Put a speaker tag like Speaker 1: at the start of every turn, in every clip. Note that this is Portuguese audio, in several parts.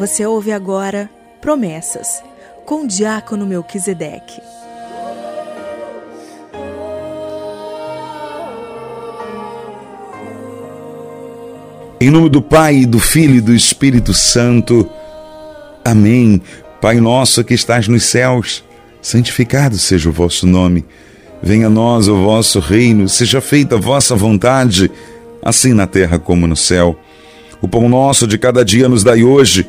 Speaker 1: Você ouve agora Promessas, com o Diácono Melquisedeque.
Speaker 2: Em nome do Pai, do Filho e do Espírito Santo. Amém. Pai nosso que estás nos céus, santificado seja o vosso nome. Venha a nós o vosso reino, seja feita a vossa vontade, assim na terra como no céu. O pão nosso de cada dia nos dai hoje.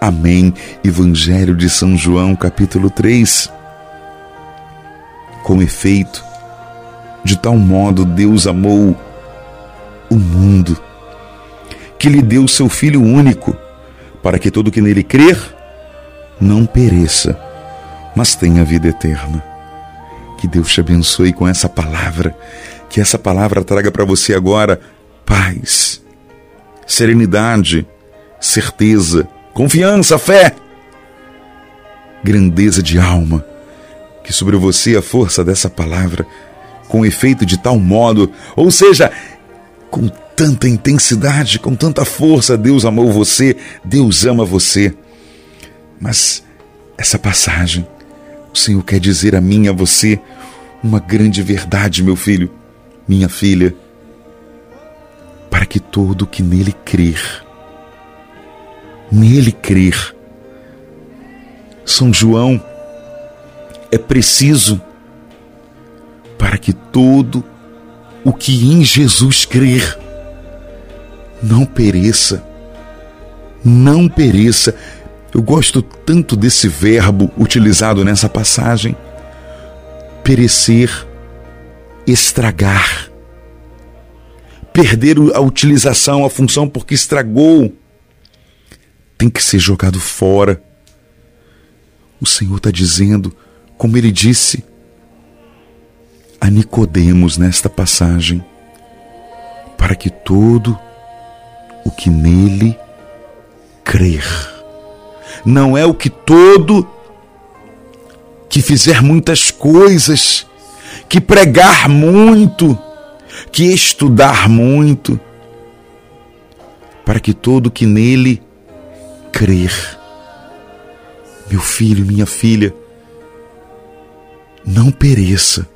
Speaker 2: Amém. Evangelho de São João, capítulo 3. Com efeito, de tal modo Deus amou o mundo, que lhe deu seu Filho único para que todo que nele crer não pereça, mas tenha vida eterna. Que Deus te abençoe com essa palavra, que essa palavra traga para você agora paz, serenidade, certeza, confiança, fé, grandeza de alma. Que sobre você a força dessa palavra, com efeito de tal modo, ou seja, com tanta intensidade, com tanta força. Deus amou você, Deus ama você. Mas essa passagem, o Senhor quer dizer a mim, a você, uma grande verdade, meu filho, minha filha, para que todo que nele crer, nele crer, São João, é preciso para que todo o que em Jesus crer não pereça. Não pereça. Eu gosto tanto desse verbo utilizado nessa passagem. Perecer, estragar. Perder a utilização, a função porque estragou. Tem que ser jogado fora. O Senhor está dizendo, como ele disse a Nicodemos nesta passagem, para que todo o que nele crer. Não é o que todo que fizer muitas coisas, que pregar muito, que estudar muito, para que todo que nele crer. Meu filho, minha filha, não pereça.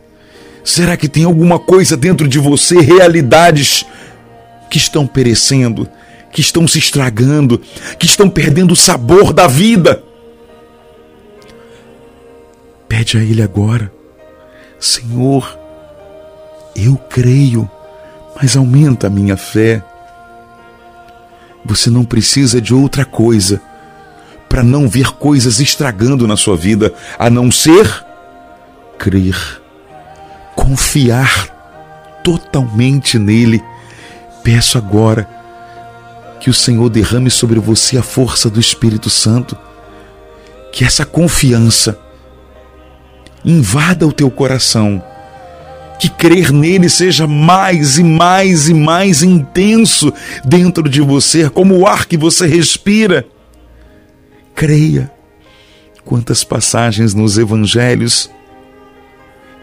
Speaker 2: Será que tem alguma coisa dentro de você, realidades que estão perecendo, que estão se estragando, que estão perdendo o sabor da vida. Pede a Ele agora, Senhor, eu creio, mas aumenta a minha fé. Você não precisa de outra coisa para não ver coisas estragando na sua vida, a não ser crer, confiar totalmente nele. Peço agora que o Senhor derrame sobre você a força do Espírito Santo, que essa confiança invada o teu coração, que crer nele seja mais e mais e mais intenso dentro de você, como o ar que você respira. Creia. Quantas passagens nos evangelhos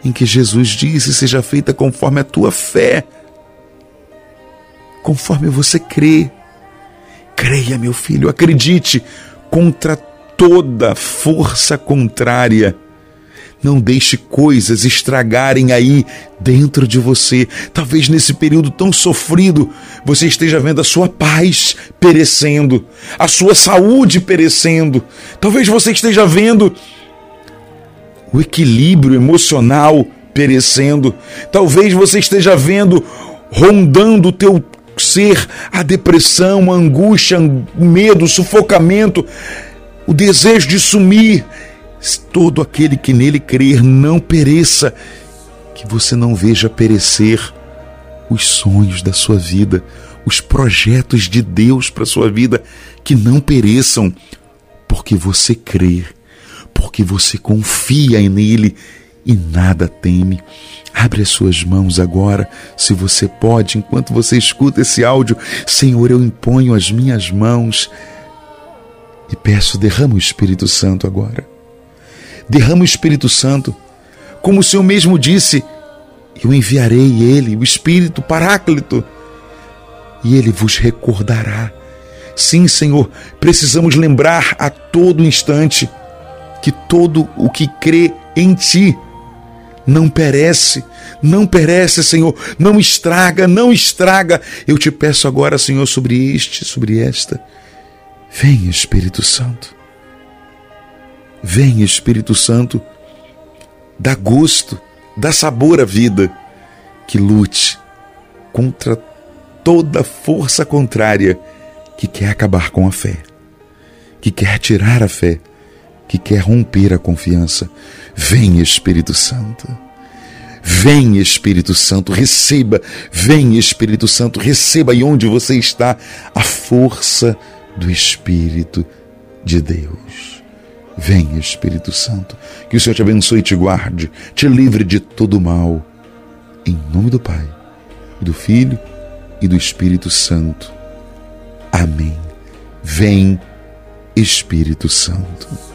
Speaker 2: em que Jesus disse: Seja feita conforme a tua fé conforme você crê. Creia, meu filho, acredite contra toda força contrária. Não deixe coisas estragarem aí dentro de você. Talvez nesse período tão sofrido você esteja vendo a sua paz perecendo, a sua saúde perecendo. Talvez você esteja vendo o equilíbrio emocional perecendo. Talvez você esteja vendo rondando o teu ser a depressão, a angústia, o medo, o sufocamento, o desejo de sumir. Todo aquele que nele crer não pereça, que você não veja perecer os sonhos da sua vida, os projetos de Deus para sua vida, que não pereçam, porque você crê porque você confia nele e nada teme. Abre as suas mãos agora, se você pode, enquanto você escuta esse áudio. Senhor, eu imponho as minhas mãos e peço, derrama o Espírito Santo agora. Derrama o Espírito Santo, como o Senhor mesmo disse: Eu enviarei ele, o Espírito Paráclito, e ele vos recordará. Sim, Senhor, precisamos lembrar a todo instante que todo o que crê em Ti não perece, não perece, Senhor, não estraga, não estraga. Eu te peço agora, Senhor, sobre este, sobre esta. Vem, Espírito Santo. Vem, Espírito Santo, dá gosto, dá sabor à vida, que lute contra toda força contrária que quer acabar com a fé, que quer tirar a fé, que quer romper a confiança. Vem, Espírito Santo. Vem, Espírito Santo, receba. Vem, Espírito Santo, receba aí onde você está a força do Espírito de Deus. Vem, Espírito Santo, que o Senhor te abençoe e te guarde, te livre de todo mal. Em nome do Pai, do Filho e do Espírito Santo. Amém. Vem, Espírito Santo.